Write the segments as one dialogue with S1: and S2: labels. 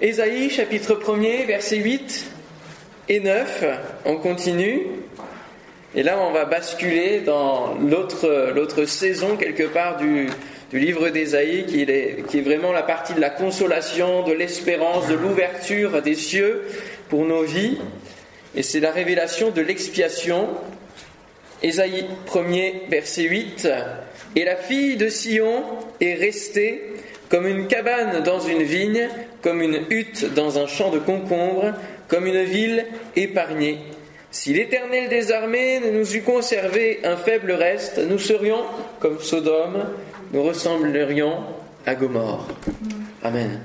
S1: Ésaïe chapitre 1er, versets 8 et 9, on continue. Et là, on va basculer dans l'autre, saison, quelque part, du, du livre d'Ésaïe, qui qui est vraiment la partie de la consolation, de l'espérance, de l'ouverture des cieux pour nos vies. Et c'est la révélation de l'expiation. Ésaïe 1er, verset 8. Et la fille de Sion est restée comme une cabane dans une vigne, comme une hutte dans un champ de concombres, comme une ville épargnée. Si l'Éternel des armées ne nous eût conservé un faible reste, nous serions comme Sodome, nous ressemblerions à Gomorre. Amen.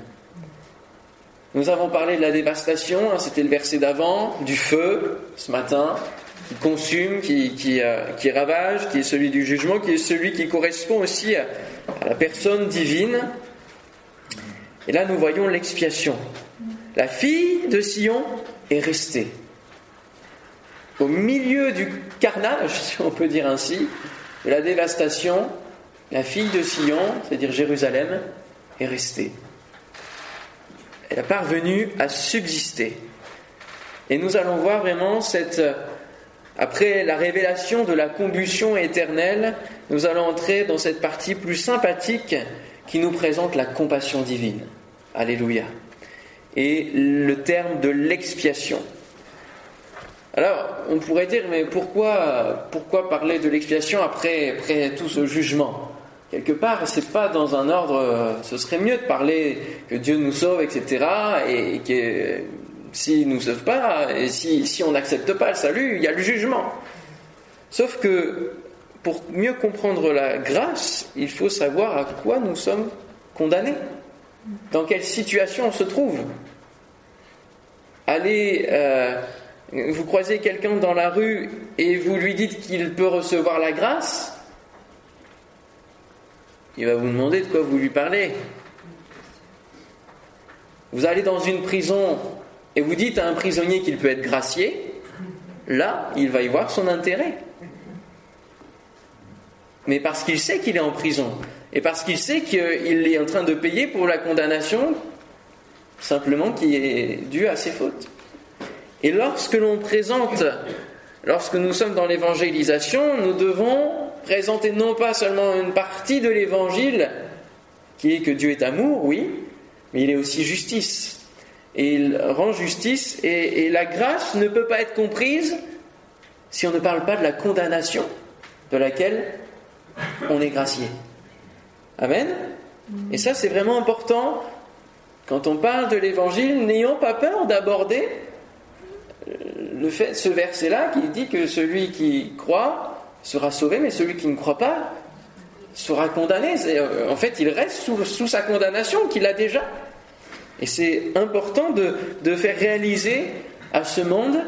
S1: Nous avons parlé de la dévastation, hein, c'était le verset d'avant, du feu ce matin, qui consume, qui, qui, euh, qui, ravage, qui est celui du jugement, qui est celui qui correspond aussi à, à la personne divine. Et là, nous voyons l'expiation. La fille de Sion est restée. Au milieu du carnage, si on peut dire ainsi, de la dévastation, la fille de Sion, c'est-à-dire Jérusalem, est restée. Elle a parvenu à subsister. Et nous allons voir vraiment cette... Après la révélation de la combustion éternelle, nous allons entrer dans cette partie plus sympathique qui nous présente la compassion divine. Alléluia. Et le terme de l'expiation. Alors, on pourrait dire, mais pourquoi, pourquoi parler de l'expiation après, après tout ce jugement? Quelque part, c'est pas dans un ordre. Ce serait mieux de parler que Dieu nous sauve, etc. Et que s'il nous sauve pas, et si, si on n'accepte pas le salut, il y a le jugement. Sauf que pour mieux comprendre la grâce, il faut savoir à quoi nous sommes condamnés, dans quelle situation on se trouve. Allez, euh, vous croisez quelqu'un dans la rue et vous lui dites qu'il peut recevoir la grâce, il va vous demander de quoi vous lui parlez. Vous allez dans une prison et vous dites à un prisonnier qu'il peut être gracié, là, il va y voir son intérêt. Mais parce qu'il sait qu'il est en prison, et parce qu'il sait qu'il est en train de payer pour la condamnation, simplement qui est due à ses fautes. Et lorsque l'on présente, lorsque nous sommes dans l'évangélisation, nous devons présenter non pas seulement une partie de l'évangile, qui est que Dieu est amour, oui, mais il est aussi justice. Et il rend justice, et, la grâce ne peut pas être comprise si on ne parle pas de la condamnation de laquelle on est gracié. Amen Et ça, c'est vraiment important. Quand on parle de l'évangile, n'ayons pas peur d'aborder le fait, ce verset-là qui dit que celui qui croit sera sauvé, mais celui qui ne croit pas sera condamné. Euh, en fait, il reste sous, sa condamnation qu'il a déjà. Et c'est important de, de, faire réaliser à ce monde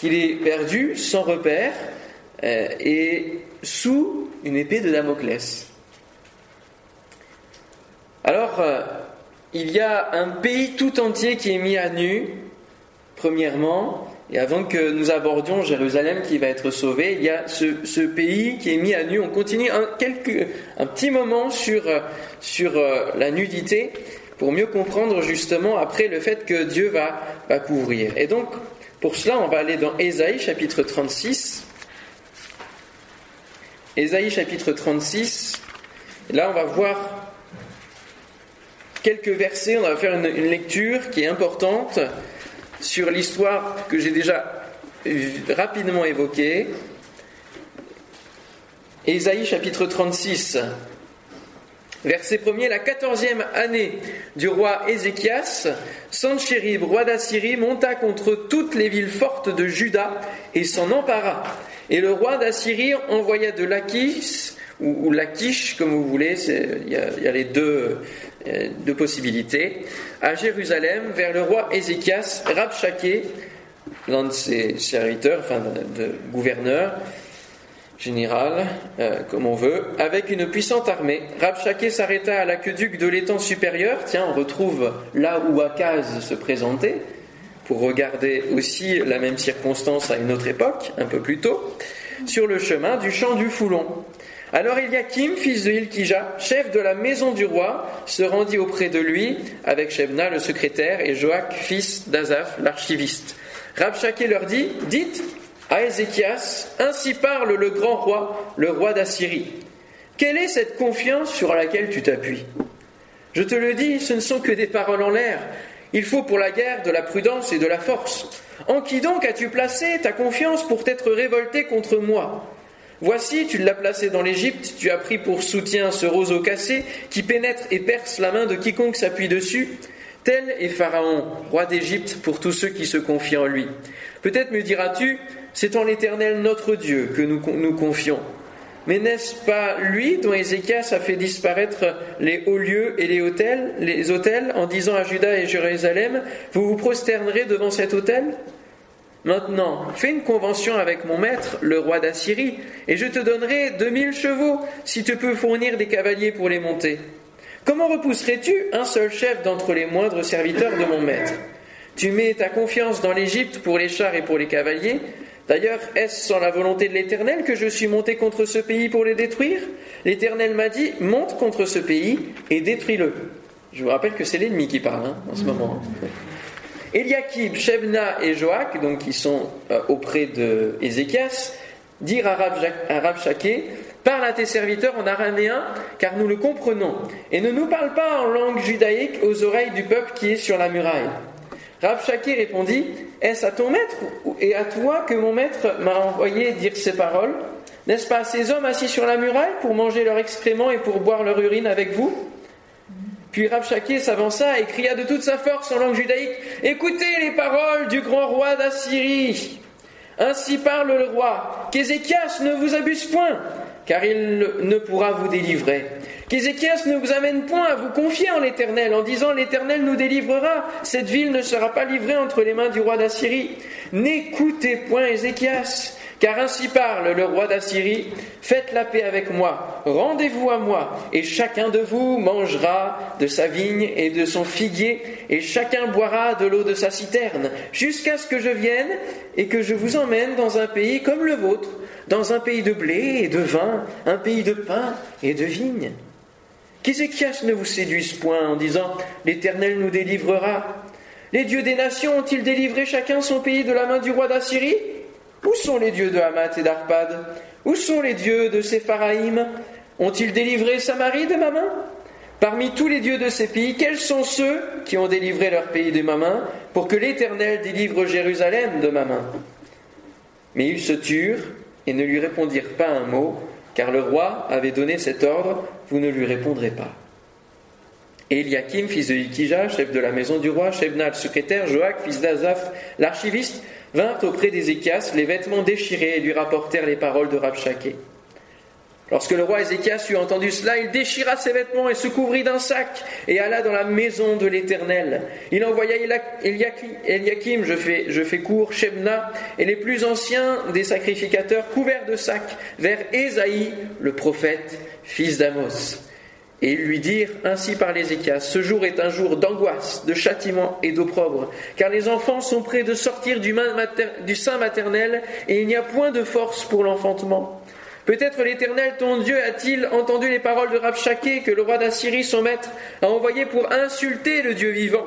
S1: qu'il est perdu, sans repère, euh, et sous une épée de Damoclès. Alors, euh, il y a un pays tout entier qui est mis à nu, premièrement, et avant que nous abordions Jérusalem qui va être sauvée, il y a ce, pays qui est mis à nu. On continue un, petit moment sur, sur euh, la nudité pour mieux comprendre justement après le fait que Dieu va, va couvrir. Et donc, pour cela, on va aller dans Ésaïe chapitre 36. Ésaïe chapitre 36. là, on va voir quelques versets, on va faire une, lecture qui est importante sur l'histoire que j'ai déjà rapidement évoquée. Ésaïe chapitre 36, verset 1er, la quatorzième année du roi Ézéchias, Sanchérib, roi d'Assyrie, monta contre toutes les villes fortes de Juda et s'en empara. Et le roi d'Assyrie envoya de Lachish, ou, Lachish, comme vous voulez, il y, a les deux, euh, de possibilités, à Jérusalem vers le roi Ézéchias, Rabchaké, l'un de ses serviteurs, enfin de, gouverneur général, euh, comme on veut, avec une puissante armée. Rabchaké s'arrêta à l'aqueduc de l'étang supérieur, tiens, on retrouve là où Akaz se présentait, pour regarder aussi la même circonstance à une autre époque, un peu plus tôt, sur le chemin du champ du Foulon. Alors Eliakim, fils de Hilkija, chef de la maison du roi, se rendit auprès de lui avec Shebna le secrétaire et Joach, fils d'Azaph l'archiviste. Rabshakeh leur dit Dites à Ézéchias, ainsi parle le grand roi, le roi d'Assyrie. Quelle est cette confiance sur laquelle tu t'appuies? Je te le dis, ce ne sont que des paroles en l'air. Il faut pour la guerre de la prudence et de la force. En qui donc as-tu placé ta confiance pour t'être révolté contre moi? Voici, tu l'as placé dans l'Égypte, tu as pris pour soutien ce roseau cassé qui pénètre et perce la main de quiconque s'appuie dessus. Tel est Pharaon, roi d'Égypte, pour tous ceux qui se confient en lui. Peut-être me diras-tu, c'est en l'Éternel notre Dieu que nous nous confions. Mais n'est-ce pas lui dont Ézéchias a fait disparaître les hauts lieux et les hôtels, en disant à Judas et Jérusalem, vous vous prosternerez devant cet hôtel Maintenant, fais une convention avec mon maître, le roi d'Assyrie, et je te donnerai deux mille chevaux, si tu peux fournir des cavaliers pour les monter. Comment repousserais-tu un seul chef d'entre les moindres serviteurs de mon maître? Tu mets ta confiance dans l'Égypte pour les chars et pour les cavaliers. D'ailleurs, est-ce sans la volonté de l'Éternel que je suis monté contre ce pays pour les détruire? L'Éternel m'a dit, monte contre ce pays et détruis-le. Je vous rappelle que c'est l'ennemi qui parle hein, en ce moment. Eliakim, Shebna et Joach, donc qui sont euh, auprès de Ézéchias, dirent à Rabshakeh Parle à tes serviteurs en araméen, car nous le comprenons, et ne nous parle pas en langue judaïque aux oreilles du peuple qui est sur la muraille. Rabshakeh répondit Est-ce à ton maître et à toi que mon maître m'a envoyé dire ces paroles? N'est-ce pas à ces hommes assis sur la muraille pour manger leur excrément et pour boire leur urine avec vous? Puis Rabshakeh s'avança et cria de toute sa force en langue judaïque Écoutez les paroles du grand roi d'Assyrie. Ainsi parle le roi qu'Ézéchias ne vous abuse point, car il ne pourra vous délivrer. Qu'Ézéchias ne vous amène point à vous confier en l'Éternel, en disant L'Éternel nous délivrera, cette ville ne sera pas livrée entre les mains du roi d'Assyrie. N'écoutez point Ézéchias, car ainsi parle le roi d'Assyrie, faites la paix avec moi, rendez-vous à moi, et chacun de vous mangera de sa vigne et de son figuier, et chacun boira de l'eau de sa citerne, jusqu'à ce que je vienne et que je vous emmène dans un pays comme le vôtre, dans un pays de blé et de vin, un pays de pain et de vigne. Qu'Ézéchias ne vous séduise point en disant L'Éternel nous délivrera? Les dieux des nations ont-ils délivré chacun son pays de la main du roi d'Assyrie? Où sont les dieux de Hamath et d'Arpad? Où sont les dieux de Sépharaïm Ont-ils délivré Samarie de ma main? Parmi tous les dieux de ces pays, quels sont ceux qui ont délivré leur pays de ma main pour que l'Éternel délivre Jérusalem de ma main? Mais ils se turent et ne lui répondirent pas un mot, car le roi avait donné cet ordre, vous ne lui répondrez pas. Et Eliakim, fils de Ikija, chef de la maison du roi, Shebna, le secrétaire, Joach, fils d'Azaph, l'archiviste, vinrent auprès d'Ézéchias, les vêtements déchirés, et lui rapportèrent les paroles de Rabshakeh. Lorsque le roi Ézéchias eut entendu cela, il déchira ses vêtements et se couvrit d'un sac et alla dans la maison de l'Éternel. Il envoya Eliakim, je fais, je fais court, Shebna et les plus anciens des sacrificateurs couverts de sacs vers Ésaïe, le prophète, fils d'Amos. Et ils lui dirent, ainsi par l'Ézéchias, ce jour est un jour d'angoisse, de châtiment et d'opprobre, car les enfants sont prêts de sortir du, sein maternel, et il n'y a point de force pour l'enfantement. Peut-être l'Éternel, ton Dieu, a-t-il entendu les paroles de Rabshakeh que le roi d'Assyrie, son maître, a envoyé pour insulter le Dieu vivant.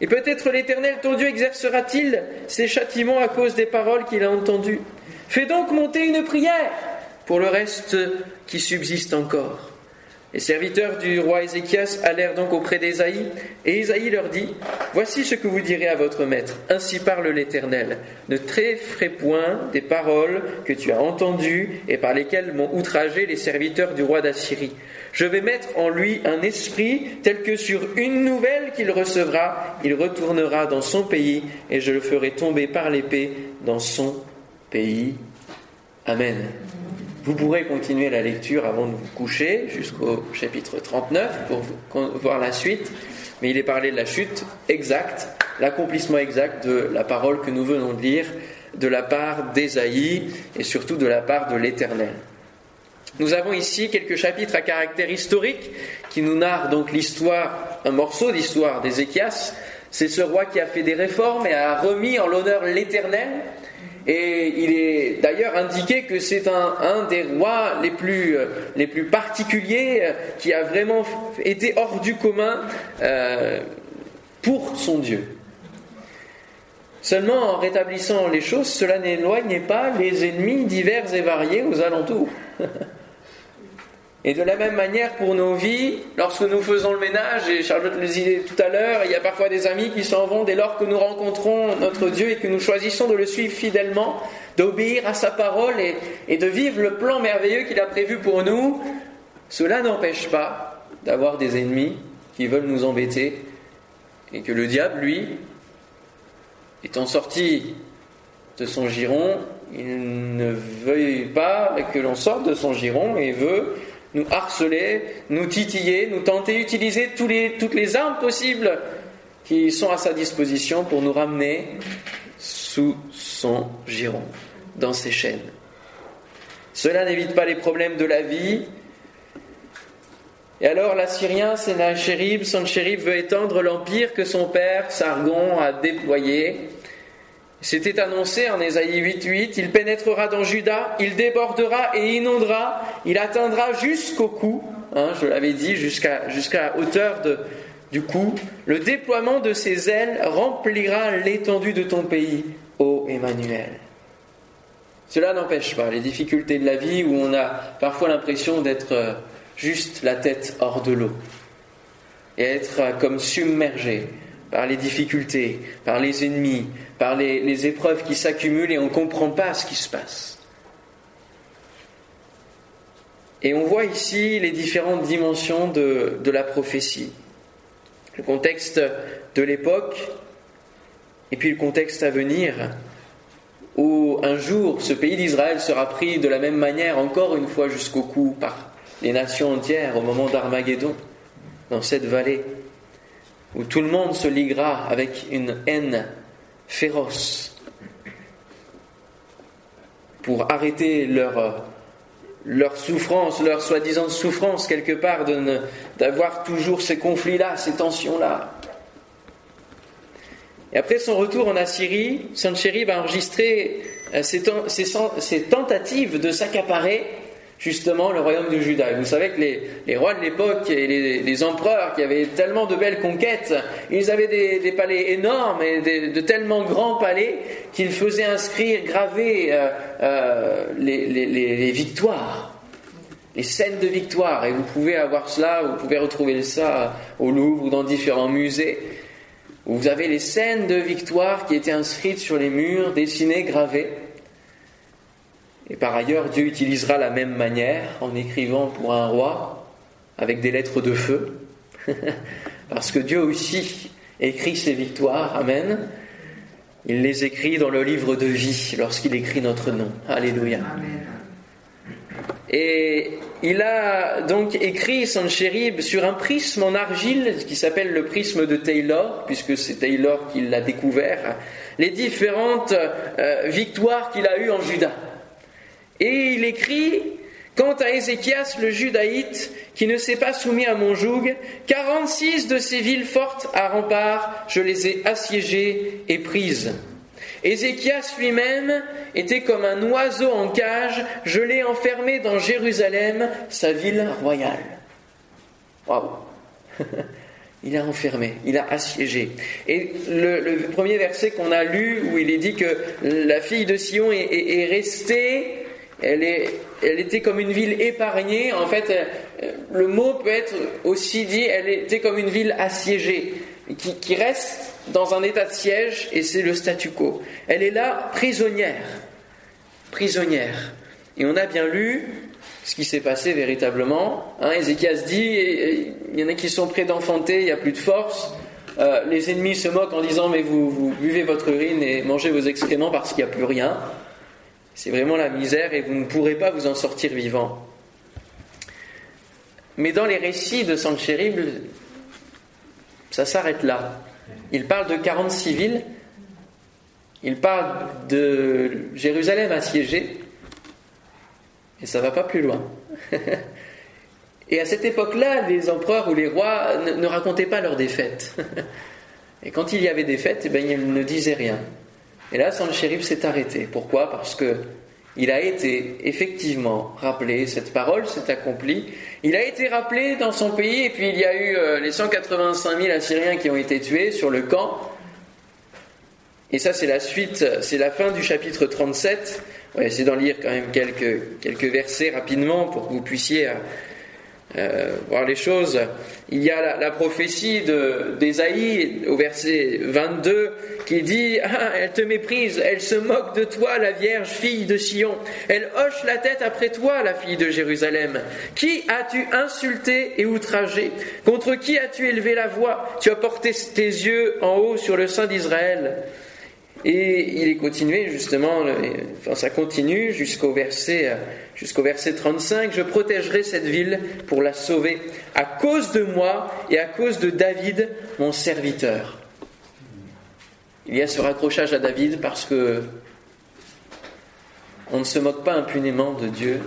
S1: Et peut-être l'Éternel, ton Dieu, exercera-t-il ses châtiments à cause des paroles qu'il a entendues. Fais donc monter une prière pour le reste qui subsiste encore. Les serviteurs du roi Ézéchias allèrent donc auprès d'Ésaïe, et Ésaïe leur dit Voici ce que vous direz à votre maître. Ainsi parle l'Éternel. Ne tréfrez point des paroles que tu as entendues et par lesquelles m'ont outragé les serviteurs du roi d'Assyrie. Je vais mettre en lui un esprit tel que sur une nouvelle qu'il recevra, il retournera dans son pays, et je le ferai tomber par l'épée dans son pays. Amen. Vous pourrez continuer la lecture avant de vous coucher jusqu'au chapitre 39 pour voir la suite, mais il est parlé de la chute exacte, l'accomplissement exact de la parole que nous venons de lire de la part d'Ésaïe et surtout de la part de l'Éternel. Nous avons ici quelques chapitres à caractère historique qui nous narrent donc l'histoire, un morceau d'histoire d'Ézéchias. C'est ce roi qui a fait des réformes et a remis en l'honneur l'Éternel Et il est d'ailleurs indiqué que c'est un, des rois les plus, euh, particuliers euh, qui a vraiment été hors du commun euh, pour son Dieu. Seulement en rétablissant les choses, cela n'éloigne pas les ennemis divers et variés aux alentours. Et de la même manière pour nos vies, lorsque nous faisons le ménage, et Charlotte le disait tout à l'heure, il y a parfois des amis qui s'en vont dès lors que nous rencontrons notre Dieu et que nous choisissons de le suivre fidèlement, d'obéir à sa parole et, de vivre le plan merveilleux qu'il a prévu pour nous. Cela n'empêche pas d'avoir des ennemis qui veulent nous embêter et que le diable, lui, étant sorti de son giron, il ne veuille pas que l'on sorte de son giron et veut nous harceler, nous titiller, nous tenter d'utiliser toutes les armes possibles qui sont à sa disposition pour nous ramener sous son giron, dans ses chaînes. Cela n'évite pas les problèmes de la vie. Et alors l'Assyrien Sennacherib, Sanchérib veut étendre l'empire que son père Sargon a déployé c'était annoncé en Ésaïe 8.8, il pénétrera dans Juda, il débordera et inondera, il atteindra jusqu'au cou, hein, je l'avais dit, jusqu'à jusqu'à hauteur du cou. Le déploiement de ses ailes remplira l'étendue de ton pays, ô Emmanuel. Cela n'empêche pas les difficultés de la vie où on a parfois l'impression d'être euh, juste la tête hors de l'eau et être euh, comme submergé par les difficultés, par les ennemis, par les, épreuves qui s'accumulent et on ne comprend pas ce qui se passe. Et on voit ici les différentes dimensions de, de la prophétie. Le contexte de l'époque et puis le contexte à venir où un jour ce pays d'Israël sera pris de la même manière encore une fois jusqu'au cou par les nations entières au moment d'Armageddon dans cette vallée où tout le monde se liguera avec une haine féroce pour arrêter leur, leur souffrance, leur soi-disant souffrance quelque part d'avoir toujours ces conflits-là, ces tensions-là. Et après son retour en Assyrie, Sancheri va enregistrer euh, ces tentatives de s'accaparer justement le royaume de Juda. Vous savez que les, rois de l'époque et les, empereurs qui avaient tellement de belles conquêtes, ils avaient des, palais énormes et de tellement grands palais qu'ils faisaient inscrire, graver euh, euh, les, victoires, les scènes de victoire. Et vous pouvez avoir cela, vous pouvez retrouver ça au Louvre ou dans différents musées. Vous avez les scènes de victoire qui étaient inscrites sur les murs, dessinées, gravées. Et par ailleurs, Dieu utilisera la même manière en écrivant pour un roi avec des lettres de feu. Parce que Dieu aussi écrit ses victoires. Amen. Il les écrit dans le livre de vie lorsqu'il écrit notre nom. Alléluia. Et il a donc écrit Sanchérib sur un prisme en argile qui s'appelle le prisme de Taylor, puisque c'est Taylor qui l'a découvert, les différentes euh, victoires qu'il a eues en Juda. Et il écrit Quant à Ézéchias le judaïte, qui ne s'est pas soumis à mon joug, 46 de ces villes fortes à rempart, je les ai assiégées et prises. Ézéchias lui-même était comme un oiseau en cage, je l'ai enfermé dans Jérusalem, sa ville royale. Waouh Il a enfermé, il a assiégé. Et le, premier verset qu'on a lu, où il est dit que la fille de Sion est restée elle, était comme une ville épargnée. En fait, euh, le mot peut être aussi dit, elle était comme une ville assiégée, qui, qui reste dans un état de siège, et c'est le statu quo. Elle est là prisonnière. Prisonnière. Et on a bien lu ce qui s'est passé véritablement. Hein, Ézéchias dit, il y en a qui sont près d'enfanter, il n'y a plus de force. Euh, les ennemis se moquent en disant mais vous, vous buvez votre urine et mangez vos excréments parce qu'il n'y a plus rien. C'est vraiment la misère et vous ne pourrez pas vous en sortir vivant. Mais dans les récits de Sanchérib, ça s'arrête là. Il parle de 46 villes, il parle de Jérusalem assiégée, et ça ne va pas plus loin. et à cette époque-là, les empereurs ou les rois ne, racontaient pas leurs défaites. et quand il y avait des fêtes, eh ben, ils ne disaient rien. Et là, Sanchérib s'est arrêté. Pourquoi? Parce que il a été effectivement rappelé, cette parole s'est accomplie. Il a été rappelé dans son pays, et puis il y a eu euh, les 185 000 Assyriens qui ont été tués sur le camp. Et ça, c'est la suite, c'est la fin du chapitre 37. On va essayer d'en lire quand même quelques, quelques versets rapidement pour que vous puissiez euh, voir les choses. Il y a la, prophétie d'Ésaïe au verset 22 qui dit ah, Elle te méprise, elle se moque de toi, la Vierge, fille de Sion. Elle hoche la tête après toi, la fille de Jérusalem. Qui as-tu insulté et outragé? Contre qui as-tu élevé la voix? Tu as porté tes yeux en haut sur le sein d'Israël. Et il est continué justement, ça continue jusqu'au verset, jusqu'au verset 35, je protégerai cette ville pour la sauver, à cause de moi et à cause de David, mon serviteur. Il y a ce raccrochage à David parce que on ne se moque pas impunément de Dieu,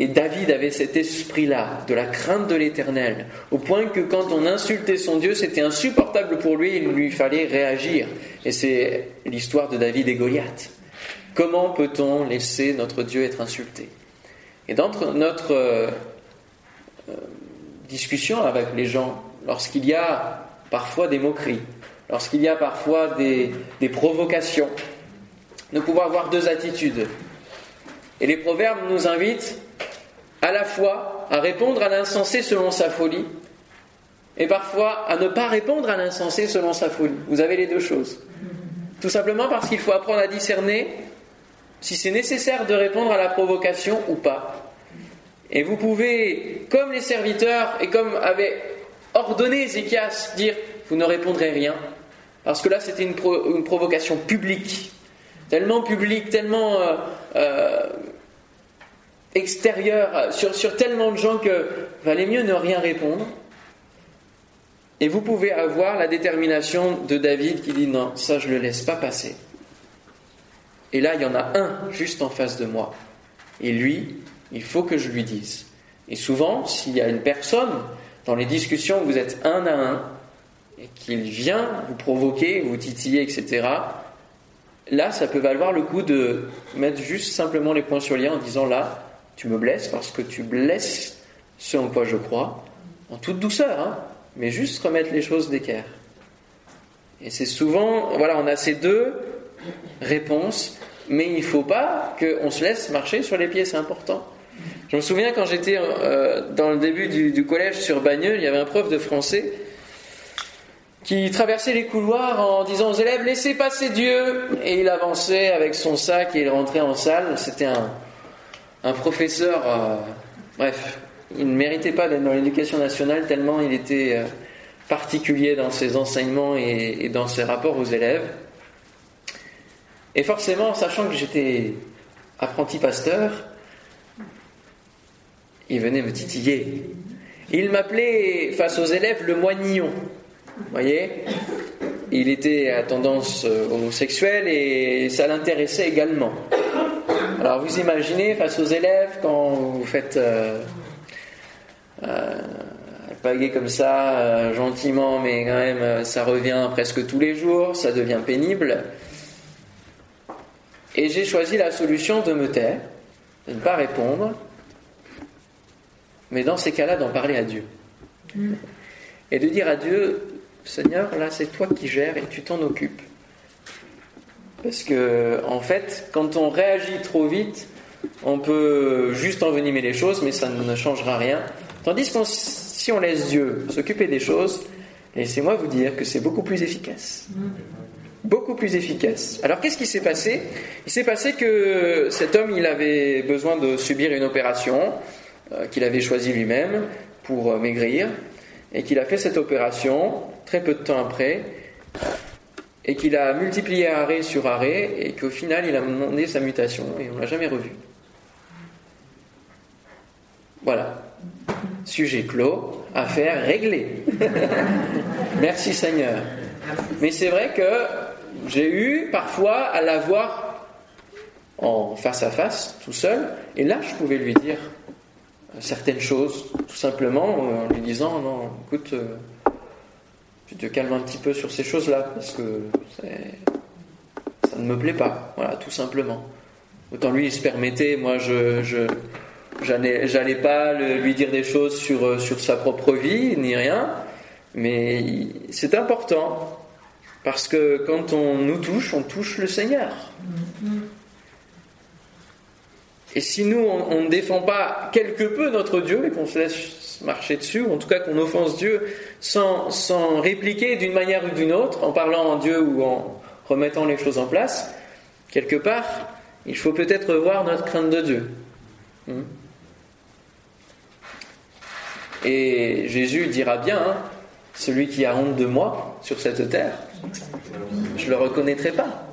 S1: et David avait cet esprit-là, de la crainte de l'éternel, au point que quand on insultait son Dieu, c'était insupportable pour lui, il lui fallait réagir. Et c'est l'histoire de David et Goliath. Comment peut-on laisser notre Dieu être insulté? Et dans notre euh, euh, discussion avec les gens, lorsqu'il y a parfois des moqueries, lorsqu'il y a parfois des, des provocations, nous pouvons avoir deux attitudes. Et les proverbes nous invitent à la fois à répondre à l'insensé selon sa folie, et parfois à ne pas répondre à l'insensé selon sa folie. Vous avez les deux choses. Tout simplement parce qu'il faut apprendre à discerner si c'est nécessaire de répondre à la provocation ou pas. Et vous pouvez, comme les serviteurs et comme avait ordonné Ézéchias, dire vous ne répondrez rien. Parce que là, c'était une, provocation publique, tellement publique, tellement euh, euh, extérieur sur, sur tellement de gens que valait mieux ne rien répondre. Et vous pouvez avoir la détermination de David qui dit non, ça je le laisse pas passer. Et là, il y en a un juste en face de moi. Et lui, il faut que je lui dise. Et souvent, s'il y a une personne dans les discussions, vous êtes un à un, et qu'il vient vous provoquer, vous titiller, etc., là, ça peut valoir le coup de mettre juste simplement les points sur les en disant là, tu me blesses parce que tu blesses ce en quoi je crois, en toute douceur, hein, mais juste remettre les choses d'équerre. Et c'est souvent, voilà, on a ces deux réponses, mais il ne faut pas qu'on se laisse marcher sur les pieds, c'est important. Je me souviens quand j'étais euh, dans le début du, collège sur Bagneux, il y avait un prof de français qui traversait les couloirs en disant aux élèves laissez passer Dieu et il avançait avec son sac et il rentrait en salle. C'était un, un professeur, euh, bref, il ne méritait pas d'être dans l'éducation nationale tellement il était euh, particulier dans ses enseignements et, dans ses rapports aux élèves. Et forcément, sachant que j'étais apprenti pasteur, il venait me titiller. Il m'appelait face aux élèves le moignillon. Vous voyez Il était à tendance euh, homosexuelle et ça l'intéressait également. Alors vous imaginez face aux élèves quand vous faites euh, euh comme ça, euh, gentiment, mais quand même euh, ça revient presque tous les jours, ça devient pénible. Et j'ai choisi la solution de me taire, de ne pas répondre, mais dans ces cas-là d'en parler à Dieu. Mm. Et de dire à Dieu, Seigneur, là c'est toi qui gères et tu t'en occupes. Parce que, en fait, quand on réagit trop vite, on peut juste envenimer les choses, mais ça ne changera rien. Tandis que si on laisse Dieu s'occuper des choses, laissez-moi vous dire que c'est beaucoup plus efficace. Beaucoup plus efficace. Alors qu'est-ce qui s'est passé? Il s'est passé que cet homme, il avait besoin de subir une opération euh, qu'il avait choisie lui-même pour euh, maigrir, et qu'il a fait cette opération très peu de temps après et qu'il a multiplié arrêt sur arrêt, et qu'au final, il a demandé sa mutation, et on ne l'a jamais revu. Voilà. Sujet clos, affaire réglée. Merci Seigneur. Mais c'est vrai que j'ai eu parfois à la voir en face à face, tout seul, et là je pouvais lui dire certaines choses, tout simplement en lui disant non, écoute, euh, te calmes un petit peu sur ces choses-là, parce que ça ne me plaît pas, voilà, tout simplement. Autant lui, il se permettait, moi, je, je j'allais pas lui dire des choses sur, euh, sur sa propre vie, ni rien, mais c'est important, parce que quand on nous touche, on touche le Seigneur. Et si nous, on, ne défend pas quelque peu notre Dieu et qu'on se laisse marcher dessus, ou en tout cas qu'on offense Dieu sans, sans répliquer d'une manière ou d'une autre, en parlant en Dieu ou en remettant les choses en place, quelque part, il faut peut-être voir notre crainte de Dieu. Hmm. Et Jésus dira bien, hein, celui qui a honte de moi sur cette terre, je ne le reconnaîtrai pas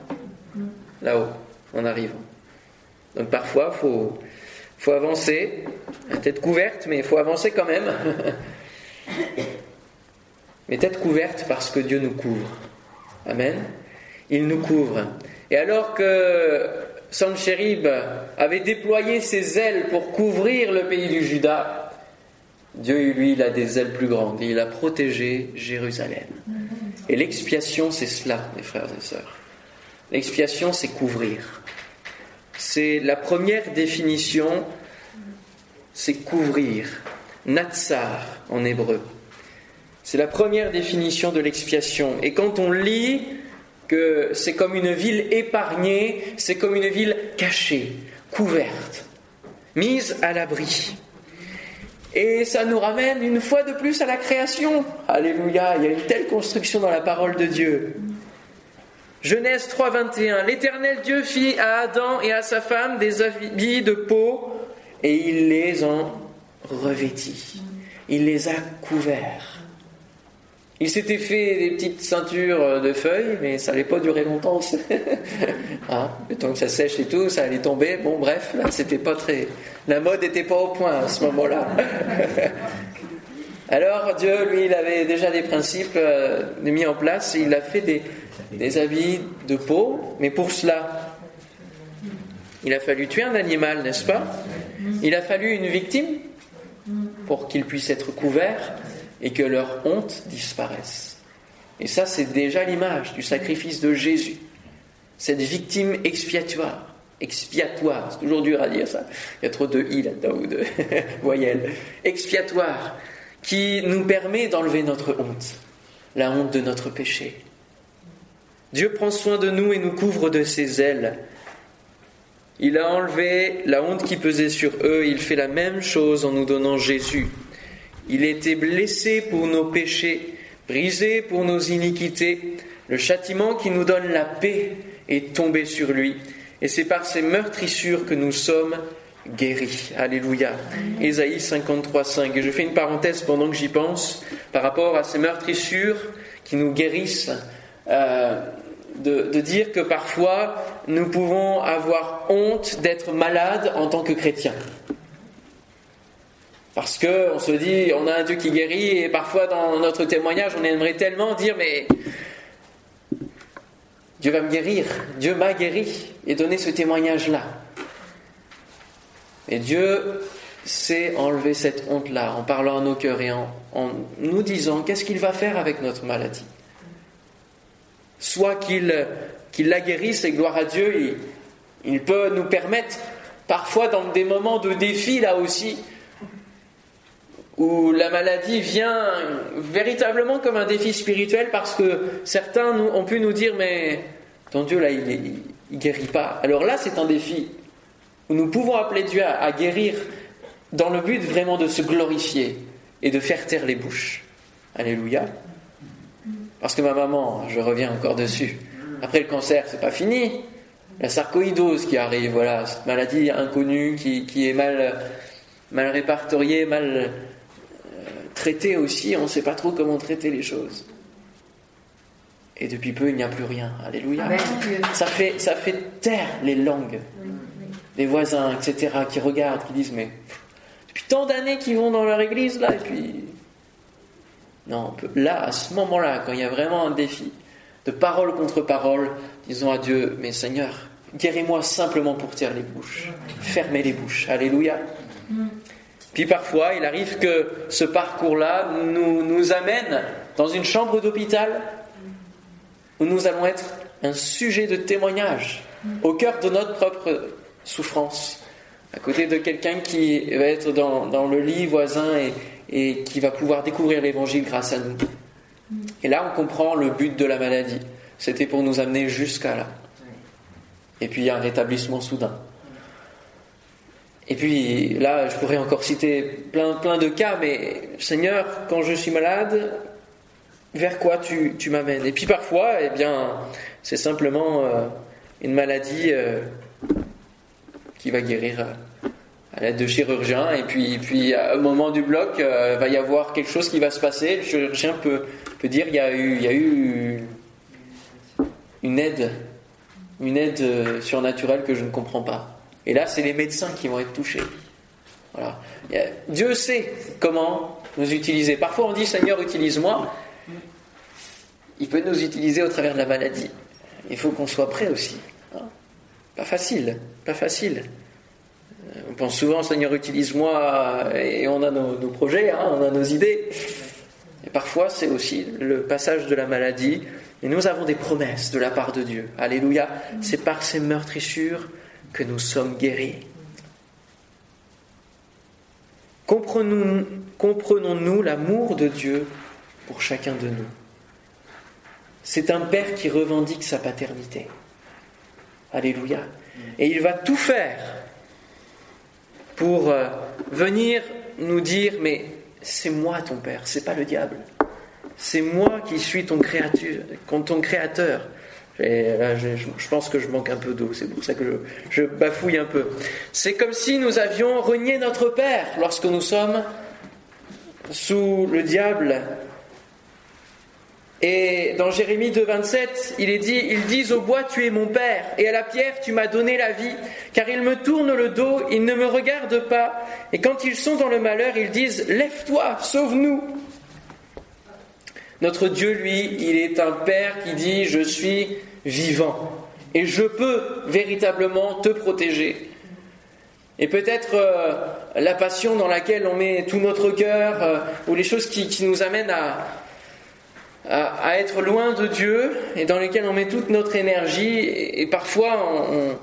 S1: là-haut, en arrivant. Donc parfois, il faut, faut avancer, tête couverte, mais il faut avancer quand même. mais tête couverte parce que Dieu nous couvre. Amen. Il nous couvre. Et alors que Sanchérib avait déployé ses ailes pour couvrir le pays du Juda, Dieu, lui, il a des ailes plus grandes il a protégé Jérusalem. Et l'expiation, c'est cela, mes frères et sœurs. L'expiation, c'est couvrir. C'est la première définition, c'est couvrir. Natsar en hébreu. C'est la première définition de l'expiation. Et quand on lit que c'est comme une ville épargnée, c'est comme une ville cachée, couverte, mise à l'abri. Et ça nous ramène une fois de plus à la création. Alléluia, il y a une telle construction dans la parole de Dieu. Genèse 3.21, l'Éternel Dieu fit à Adam et à sa femme des habits de peau et il les en revêtit. Il les a couverts. Il s'était fait des petites ceintures de feuilles, mais ça n'allait pas durer longtemps. hein, le temps que ça sèche et tout, ça allait tomber. Bon, bref, là, c'était pas très. La mode n'était pas au point à ce moment-là. Alors, Dieu, lui, il avait déjà des principes euh, mis en place. Il a fait des, des habits de peau, mais pour cela, il a fallu tuer un animal, n'est-ce pas? Il a fallu une victime pour qu'il puisse être couvert et que leur honte disparaisse. Et ça, c'est déjà l'image du sacrifice de Jésus. Cette victime expiatoire. Expiatoire, c'est toujours dur à dire ça. Il y a trop de i là-dedans ou de voyelles. Expiatoire, qui nous permet d'enlever notre honte, la honte de notre péché. Dieu prend soin de nous et nous couvre de ses ailes. Il a enlevé la honte qui pesait sur eux, il fait la même chose en nous donnant Jésus. Il était blessé pour nos péchés, brisé pour nos iniquités. Le châtiment qui nous donne la paix est tombé sur lui. Et c'est par ses meurtrissures que nous sommes guéris. Alléluia. Ésaïe 53, 5. Et je fais une parenthèse pendant que j'y pense par rapport à ces meurtrissures qui nous guérissent. Euh, de, de, dire que parfois nous pouvons avoir honte d'être malades en tant que chrétiens. Parce qu'on se dit, on a un Dieu qui guérit, et parfois dans notre témoignage, on aimerait tellement dire, mais Dieu va me guérir, Dieu m'a guéri, et donner ce témoignage-là. Et Dieu sait enlever cette honte-là en parlant à nos cœurs et en, nous disant qu'est-ce qu'il va faire avec notre maladie? Soit qu'il la guérisse, et gloire à Dieu, il, peut nous permettre, parfois dans des moments de défi là aussi, où la maladie vient véritablement comme un défi spirituel parce que certains ont pu nous dire mais ton Dieu là il, guérit pas. Alors là c'est un défi nous pouvons appeler Dieu à, guérir dans le but vraiment de se glorifier et de faire taire les bouches. Alléluia. Parce que ma maman, je reviens encore dessus. Après le cancer, c'est pas fini. La sarcoïdose qui arrive, voilà, cette maladie inconnue qui, qui est mal, mal répertoriée, mal traiter aussi, on ne sait pas trop comment traiter les choses. Et depuis peu, il n'y a plus rien. Alléluia. Ça fait, ça fait taire les langues des voisins, etc., qui regardent, qui disent Mais depuis tant d'années qu'ils vont dans leur église, là, et puis. Non, là, à ce moment-là, quand il y a vraiment un défi de parole contre parole, disons à Dieu Mais Seigneur, guéris-moi simplement pour taire les bouches. Fermez les bouches. Alléluia. Puis parfois, il arrive que ce parcours-là nous, nous amène dans une chambre d'hôpital où nous allons être un sujet de témoignage au cœur de notre propre souffrance, à côté de quelqu'un qui va être dans, le lit voisin et, et qui va pouvoir découvrir l'Évangile grâce à nous. Et là, on comprend le but de la maladie. C'était pour nous amener jusqu'à là. Et puis il y a un rétablissement soudain. Et puis là, je pourrais encore citer plein, plein de cas, mais Seigneur, quand je suis malade, vers quoi tu, tu m'amènes? Et puis parfois, eh bien, c'est simplement euh, une maladie euh, qui va guérir euh, à l'aide de chirurgiens. Et puis, puis au moment du bloc, il va y avoir quelque chose qui va se passer. Le chirurgien peut, peut dire il y a eu, il y a eu une aide, une aide surnaturelle que je ne comprends pas. Et là, c'est les médecins qui vont être touchés. Voilà. Dieu sait comment nous utiliser. Parfois, on dit Seigneur, utilise-moi. Il peut nous utiliser au travers de la maladie. Il faut qu'on soit prêt aussi. Hein. pas facile, pas facile. Euh, on pense souvent Seigneur, utilise-moi et on a nos, projets, hein, on a nos idées. Et parfois, c'est aussi le passage de la maladie. Et nous avons des promesses de la part de Dieu. Alléluia. C'est par ces meurtrissures que nous sommes guéris. Comprenons-nous l'amour de Dieu pour chacun de nous C'est un Père qui revendique sa paternité. Alléluia. Et il va tout faire pour euh, venir nous dire, mais c'est moi ton Père, c'est pas le diable. C'est moi qui suis ton créateur, ton créateur. Je, pense que je manque un peu d'eau, c'est pour ça que je, bafouille un peu. C'est comme si nous avions renié notre Père lorsque nous sommes sous le diable. Et dans Jérémie 2,27, il est dit Ils disent au bois, tu es mon Père, et à la pierre, tu m'as donné la vie, car ils me tournent le dos, ils ne me regardent pas. Et quand ils sont dans le malheur, ils disent Lève-toi, sauve-nous. Notre Dieu, lui, il est un Père qui dit, je suis vivant et je peux véritablement te protéger. Et peut-être euh, la passion dans laquelle on met tout notre cœur, euh, ou les choses qui, nous amènent à, à, être loin de Dieu, et dans lesquelles on met toute notre énergie, et, parfois on,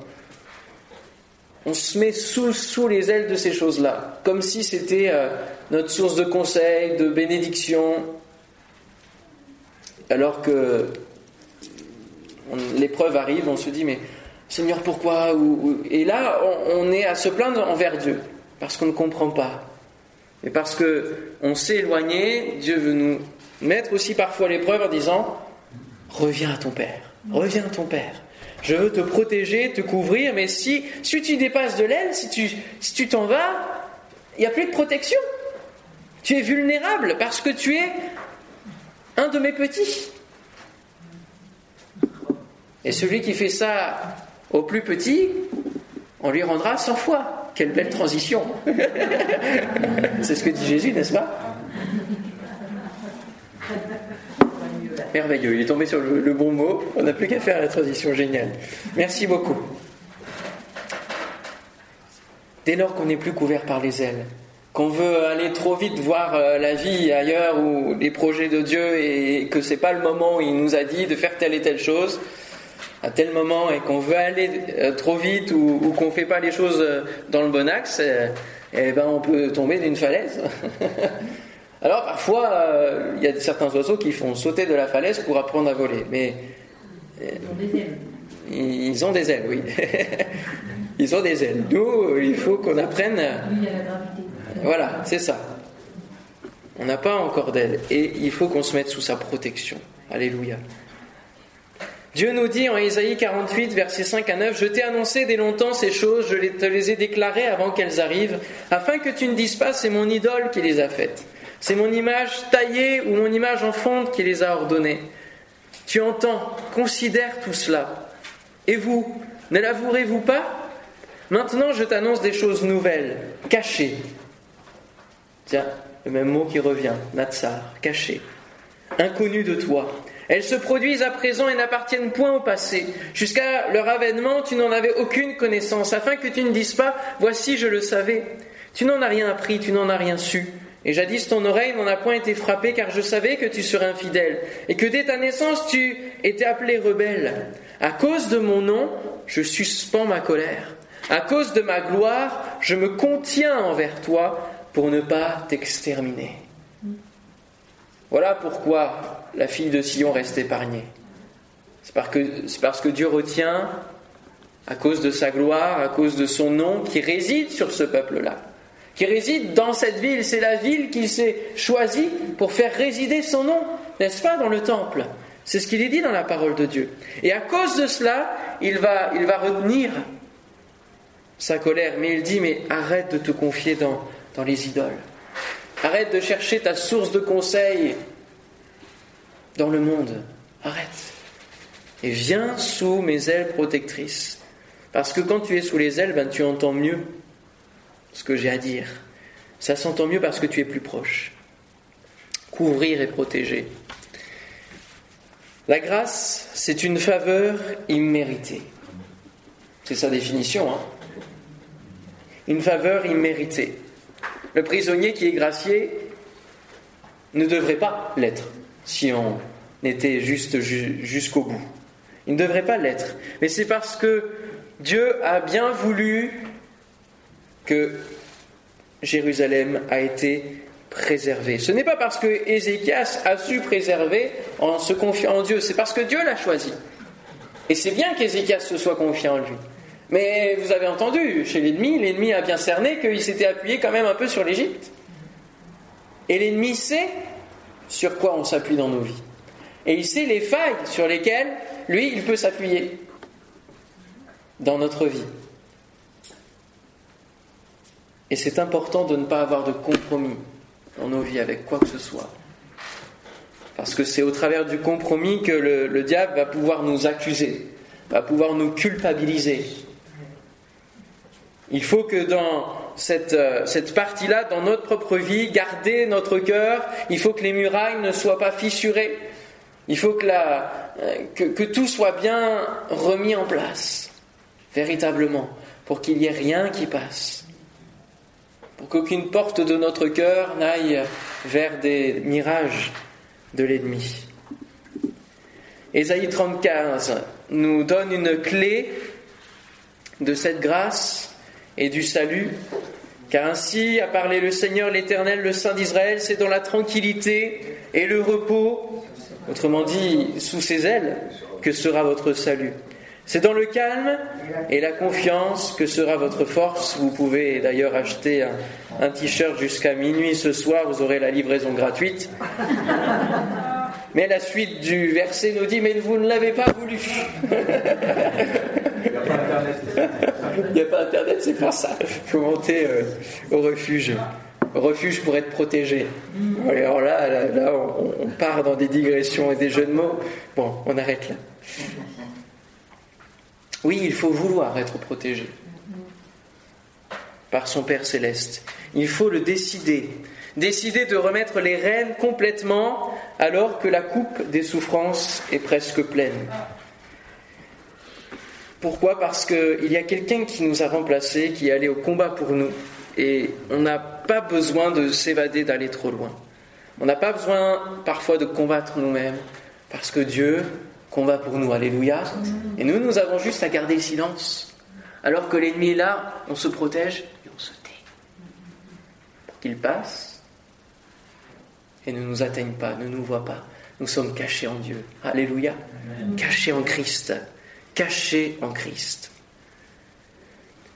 S1: on, se met sous, sous les ailes de ces choses-là, comme si c'était euh, notre source de conseil, de bénédiction, alors que l'épreuve arrive, on se dit mais Seigneur pourquoi? Et là on, est à se plaindre envers Dieu parce qu'on ne comprend pas. Et parce que on s'est éloigné, Dieu veut nous mettre aussi parfois l'épreuve en disant reviens à ton Père, reviens à ton Père. Je veux te protéger, te couvrir, mais si, tu dépasses de l'aile, si tu si tu t'en vas, il n'y a plus de protection. Tu es vulnérable parce que tu es un de mes petits. Et celui qui fait ça au plus petit, on lui rendra 100 fois. Quelle belle transition C'est ce que dit Jésus, n'est-ce pas Merveilleux, il est tombé sur le, bon mot. On n'a plus qu'à faire la transition géniale. Merci beaucoup. Dès lors qu'on n'est plus couvert par les ailes, qu'on veut aller trop vite voir euh, la vie ailleurs ou les projets de Dieu et que c'est pas le moment où il nous a dit de faire telle et telle chose à tel moment et qu'on veut aller euh, trop vite ou, ou qu'on fait pas les choses euh, dans le bon axe, eh ben on peut tomber d'une falaise. Alors parfois il y a certains oiseaux qui font sauter de la falaise pour apprendre à voler, mais
S2: ils ont des ailes.
S1: Ils ont des ailes, oui. ils ont des ailes. Nous, il faut qu'on apprenne.
S2: Oui, à la gravité.
S1: Voilà, c'est ça. On n'a pas encore d'aide et il faut qu'on se mette sous sa protection. Alléluia. Dieu nous dit en Isaïe 48, versets 5 à 9, Je t'ai annoncé dès longtemps ces choses, je te les ai déclarées avant qu'elles arrivent, afin que tu ne dises pas c'est mon idole qui les a faites. C'est mon image taillée ou mon image en fonte qui les a ordonnées. Tu entends, considère tout cela. Et vous, ne l'avouerez-vous pas? Maintenant je t'annonce des choses nouvelles, cachées, Tiens, le même mot qui revient, Natsar, caché, inconnu de toi. Elles se produisent à présent et n'appartiennent point au passé. Jusqu'à leur avènement, tu n'en avais aucune connaissance, afin que tu ne dises pas, voici, je le savais. Tu n'en as rien appris, tu n'en as rien su. Et jadis ton oreille n'en a point été frappée car je savais que tu serais infidèle et que dès ta naissance tu étais appelé rebelle. À cause de mon nom, je suspends ma colère. À cause de ma gloire, je me contiens envers toi pour ne pas t'exterminer. Voilà pourquoi la fille de Sion reste épargnée. C'est parce, que, parce que Dieu retient, à cause de sa gloire, à cause de son nom, qui réside sur ce peuple-là, qui réside dans cette ville. C'est la ville qu'il s'est choisie pour faire résider son nom, n'est-ce pas, dans le temple? C'est ce qu'il est dit dans la parole de Dieu. Et à cause de cela, il va, il va retenir sa colère, mais il dit, mais arrête de te confier dans, dans les idoles. Arrête de chercher ta source de conseil dans le monde. Arrête. Et viens sous mes ailes protectrices. Parce que quand tu es sous les ailes, ben, tu entends mieux ce que j'ai à dire. Ça s'entend mieux parce que tu es plus proche. Couvrir et protéger. La grâce, c'est une faveur imméritée. C'est sa définition. Hein une faveur imméritée. Le prisonnier qui est gracié ne devrait pas l'être si on était juste jusqu'au bout. Il ne devrait pas l'être. Mais c'est parce que Dieu a bien voulu que Jérusalem a été préservée. Ce n'est pas parce que Ézéchias a su préserver en se confiant en Dieu, c'est parce que Dieu l'a choisi. Et c'est bien qu'Ézéchias se soit confié en lui. Mais vous avez entendu, chez l'ennemi, l'ennemi a bien cerné qu'il s'était appuyé quand même un peu sur l'Égypte. Et l'ennemi sait sur quoi on s'appuie dans nos vies. Et il sait les failles sur lesquelles, lui, il peut s'appuyer dans notre vie. Et c'est important de ne pas avoir de compromis dans nos vies avec quoi que ce soit. Parce que c'est au travers du compromis que le, le diable va pouvoir nous accuser, va pouvoir nous culpabiliser, il faut que dans cette, euh, cette partie-là, dans notre propre vie, garder notre cœur, il faut que les murailles ne soient pas fissurées, il faut que, euh, tout soit bien remis en place, véritablement, pour qu'il n'y ait rien qui passe, pour qu'aucune porte de notre cœur n'aille vers des mirages de l'ennemi. Ésaïe 35 nous donne une clé de cette grâce et du salut. Car ainsi a parlé le Seigneur l'Éternel, le Saint d'Israël, c'est dans la tranquillité et le repos, autrement dit sous ses ailes, que sera votre salut. C'est dans le calme et la confiance que sera votre force. Vous pouvez d'ailleurs acheter un, t-shirt jusqu'à minuit ce soir, vous aurez la livraison gratuite. Mais la suite du verset nous dit, mais vous ne l'avez pas voulu. Il n'y a pas Internet. Il n'y a pas Internet, c'est pour ça. Il faut monter euh, au refuge. refuge pour être protégé. alors là, là, on, part dans des digressions et des jeux de mots. Bon, on arrête là. Oui, il faut vouloir être protégé par son Père céleste. Il faut le décider. Décider de remettre les rênes complètement alors que la coupe des souffrances est presque pleine. Pourquoi? Parce qu'il y a quelqu'un qui nous a remplacés, qui est allé au combat pour nous. Et on n'a pas besoin de s'évader, d'aller trop loin. On n'a pas besoin parfois de combattre nous-mêmes, parce que Dieu combat pour nous. Alléluia. Et nous, nous avons juste à garder le silence. Alors que l'ennemi est là, on se protège et on se tait. Pour qu'il passe et ne nous atteigne pas, ne nous voit pas. Nous sommes cachés en Dieu. Alléluia. Cachés en Christ caché en Christ.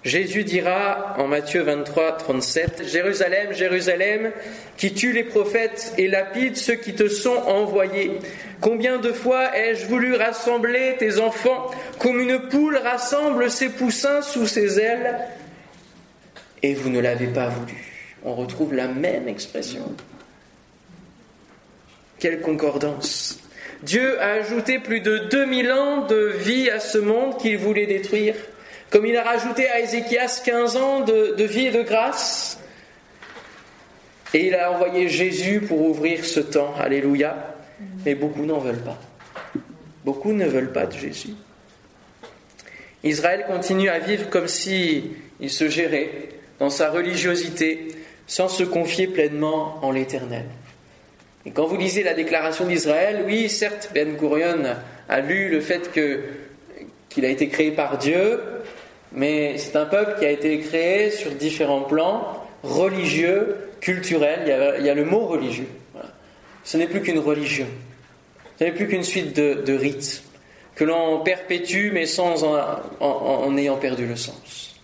S1: Jésus dira en Matthieu 23, 37, Jérusalem, Jérusalem, qui tue les prophètes et lapide ceux qui te sont envoyés. Combien de fois ai-je voulu rassembler tes enfants comme une poule rassemble ses poussins sous ses ailes? Et vous ne l'avez pas voulu. On retrouve la même expression. Quelle concordance. Dieu a ajouté plus de 2000 ans de vie à ce monde qu'il voulait détruire, comme il a rajouté à Ézéchias 15 ans de, vie et de grâce. Et il a envoyé Jésus pour ouvrir ce temps. Alléluia. Mais beaucoup n'en veulent pas. Beaucoup ne veulent pas de Jésus. Israël continue à vivre comme si se gérait dans sa religiosité, sans se confier pleinement en l'Éternel. Et quand vous lisez la déclaration d'Israël, oui, certes, Ben Gurion a lu le fait qu'il a été créé par Dieu, mais c'est un peuple qui a été créé sur différents plans, religieux, culturels, il y a, le mot religieux. Ce n'est plus qu'une religion, ce n'est plus qu'une suite de, rites que l'on perpétue, mais sans en ayant perdu le sens.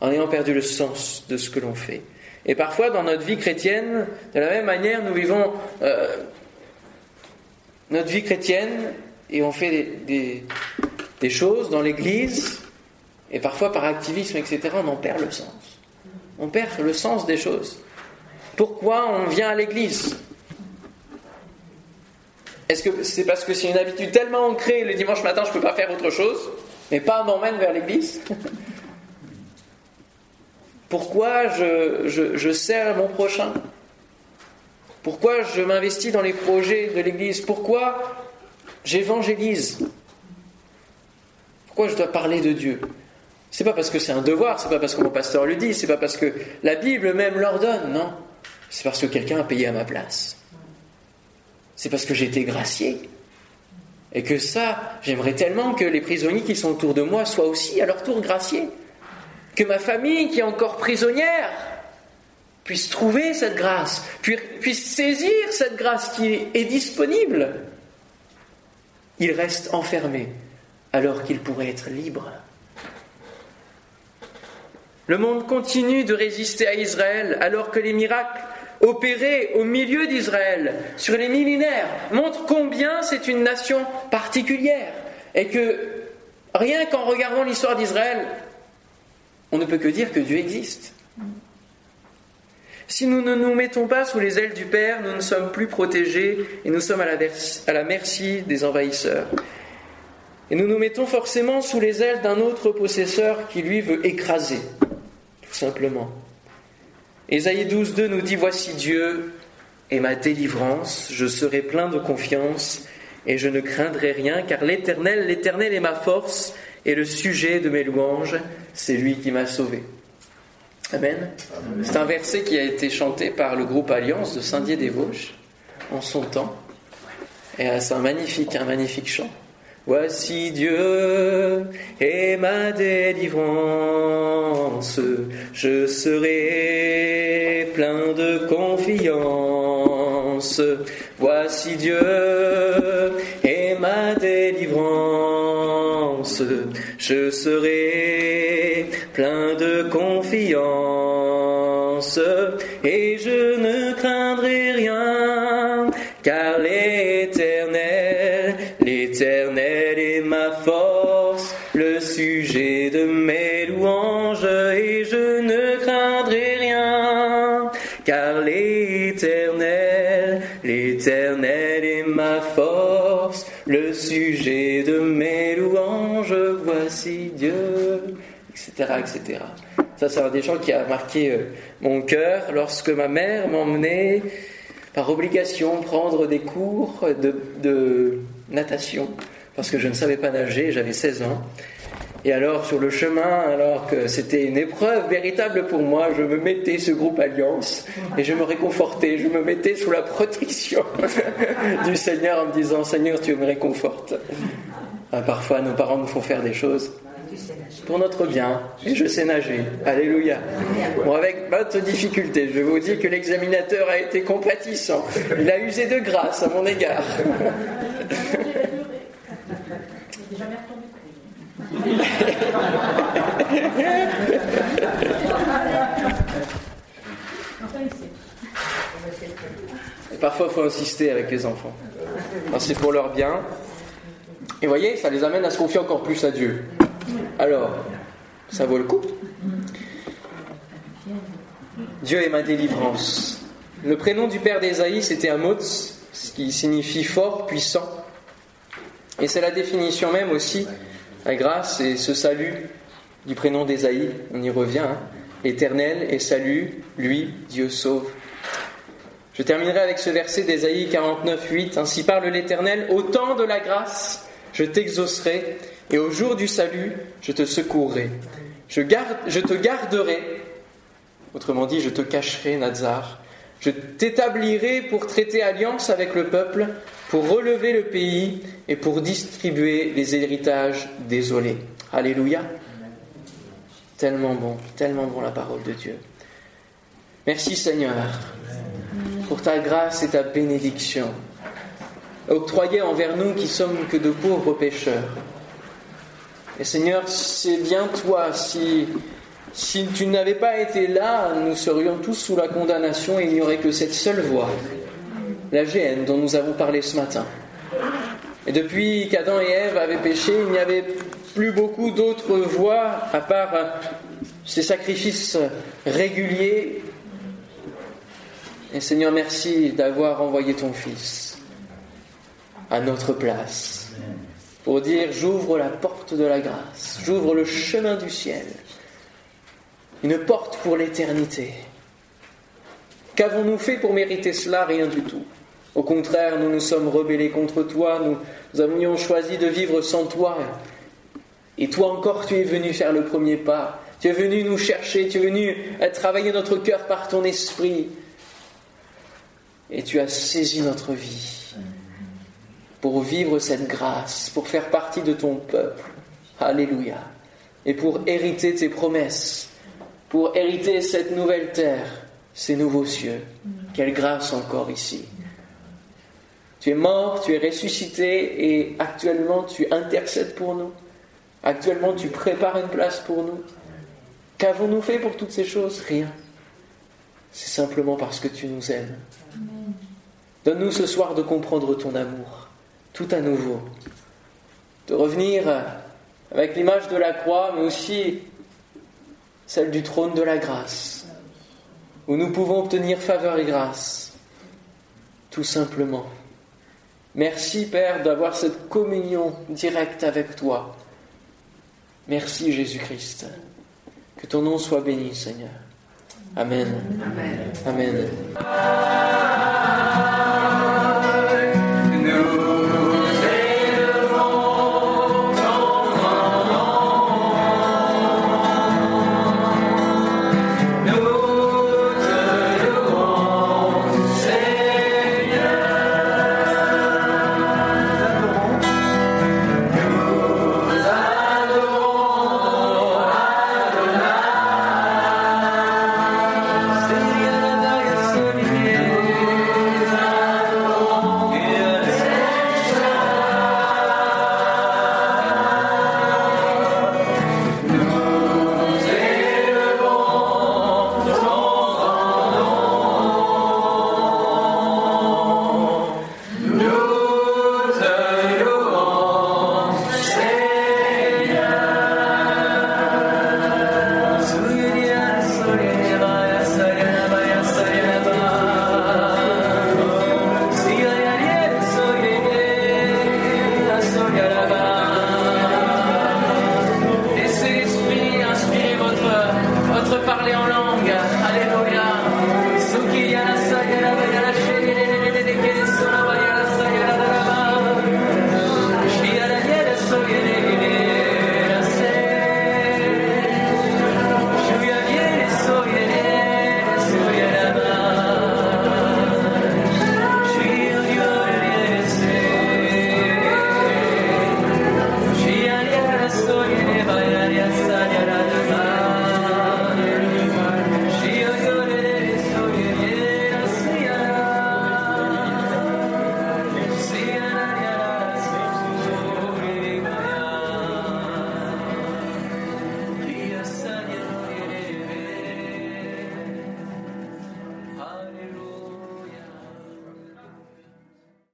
S1: En ayant perdu le sens de ce que l'on fait. Et parfois, dans notre vie chrétienne, de la même manière, nous vivons euh, notre vie chrétienne et on fait des, des, choses dans l'Église, et parfois par activisme, etc., on en perd le sens. On perd le sens des choses. Pourquoi on vient à l'Église? Est-ce que c'est parce que c'est une habitude tellement ancrée, le dimanche matin, je ne peux pas faire autre chose, mais pas m'emmène vers l'Église pourquoi je, sers mon prochain? Pourquoi je m'investis dans les projets de l'Église? Pourquoi j'évangélise? Pourquoi je dois parler de Dieu? C'est pas parce que c'est un devoir, c'est pas parce que mon pasteur le dit, c'est pas parce que la Bible même l'ordonne, non. C'est parce que quelqu'un a payé à ma place. C'est parce que j'ai été gracié. Et que ça, j'aimerais tellement que les prisonniers qui sont autour de moi soient aussi à leur tour graciés que ma famille qui est encore prisonnière puisse trouver cette grâce, puisse saisir cette grâce qui est disponible. Il reste enfermé alors qu'il pourrait être libre. Le monde continue de résister à Israël alors que les miracles opérés au milieu d'Israël sur les millénaires montrent combien c'est une nation particulière et que rien qu'en regardant l'histoire d'Israël, on ne peut que dire que Dieu existe. Si nous ne nous mettons pas sous les ailes du Père, nous ne sommes plus protégés et nous sommes à la, merci des envahisseurs. Et nous nous mettons forcément sous les ailes d'un autre possesseur qui lui veut écraser, tout simplement. Ésaïe 12.2 nous dit, Voici Dieu et ma délivrance, je serai plein de confiance et je ne craindrai rien, car l'Éternel, l'Éternel est ma force et le sujet de mes louanges, c'est lui qui m'a sauvé. Amen. C'est un verset qui a été chanté par le groupe Alliance de Saint-Dié-des-Vosges en son temps. Et euh, c'est un magnifique, un magnifique chant. Voici Dieu et ma délivrance, je serai plein de confiance. Voici Dieu je serai plein de confiance Etc., etc. Ça, c'est un des chants qui a marqué euh, mon cœur lorsque ma mère m'emmenait par obligation prendre des cours de, de, natation, parce que je ne savais pas nager, j'avais 16 ans. Et alors, sur le chemin, alors que c'était une épreuve véritable pour moi, je me mettais ce groupe Alliance et je me réconfortais, je me mettais sous la protection du Seigneur en me disant Seigneur, tu me réconfortes. Ah, parfois, nos parents nous font faire des choses pour notre bien. Et je sais nager. Alléluia. Bon, avec votre difficulté, je vous dis que l'examinateur a été compatissant. Il a usé de grâce à mon égard. Parfois, il faut insister avec les enfants. C'est pour leur bien. Et voyez, ça les amène à se confier encore plus à Dieu. Alors, ça vaut le coup. Dieu est ma délivrance. Le prénom du père d'Ésaïe, c'était Amoz, ce qui signifie fort, puissant. Et c'est la définition même aussi, la grâce et ce salut du prénom d'Ésaïe. On y revient. Hein. Éternel et salut, lui, Dieu sauve. Je terminerai avec ce verset d'Ésaïe 49, 8. Ainsi parle l'Éternel, au temps de la grâce, je t'exaucerai et au jour du salut, je te secourrai. Je, te garderai Autrement dit, je te cacherai, Nazar. Je t'établirai pour traiter alliance avec le peuple, pour relever le pays et pour distribuer les héritages désolés. Alléluia. Tellement bon, tellement bon la parole de Dieu. Merci Seigneur pour ta grâce et ta bénédiction, octroyée envers nous qui sommes que de pauvres pécheurs. Et Seigneur, c'est bien toi, si, tu n'avais pas été là, nous serions tous sous la condamnation et il n'y aurait que cette seule voie, la GN dont nous avons parlé ce matin. Et depuis qu'Adam et Ève avaient péché, il n'y avait plus beaucoup d'autres voies à part ces sacrifices réguliers. Et Seigneur, merci d'avoir envoyé ton Fils à notre place pour dire j'ouvre la porte de la grâce, j'ouvre le chemin du ciel, une porte pour l'éternité. Qu'avons-nous fait pour mériter cela? Rien du tout. Au contraire, nous nous sommes rebellés contre toi, nous, avions choisi de vivre sans toi. Et toi encore, tu es venu faire le premier pas. Tu es venu nous chercher, tu es venu travailler notre cœur par ton esprit et tu as saisi notre vie pour vivre cette grâce, pour faire partie de ton peuple. Alléluia. Et pour hériter tes promesses, pour hériter cette nouvelle terre, ces nouveaux cieux. Quelle grâce encore ici. Tu es mort, tu es ressuscité et actuellement tu intercèdes pour nous. Actuellement tu prépares une place pour nous. Qu'avons-nous fait pour toutes ces choses? Rien. C'est simplement parce que tu nous aimes. Donne-nous ce soir de comprendre ton amour, tout à nouveau. De revenir avec l'image de la croix, mais aussi celle du trône de la grâce, où nous pouvons obtenir faveur et grâce, tout simplement. Merci Père d'avoir cette communion directe avec toi. Merci Jésus-Christ. Que ton nom soit béni Seigneur. Amen. Amen. Amen.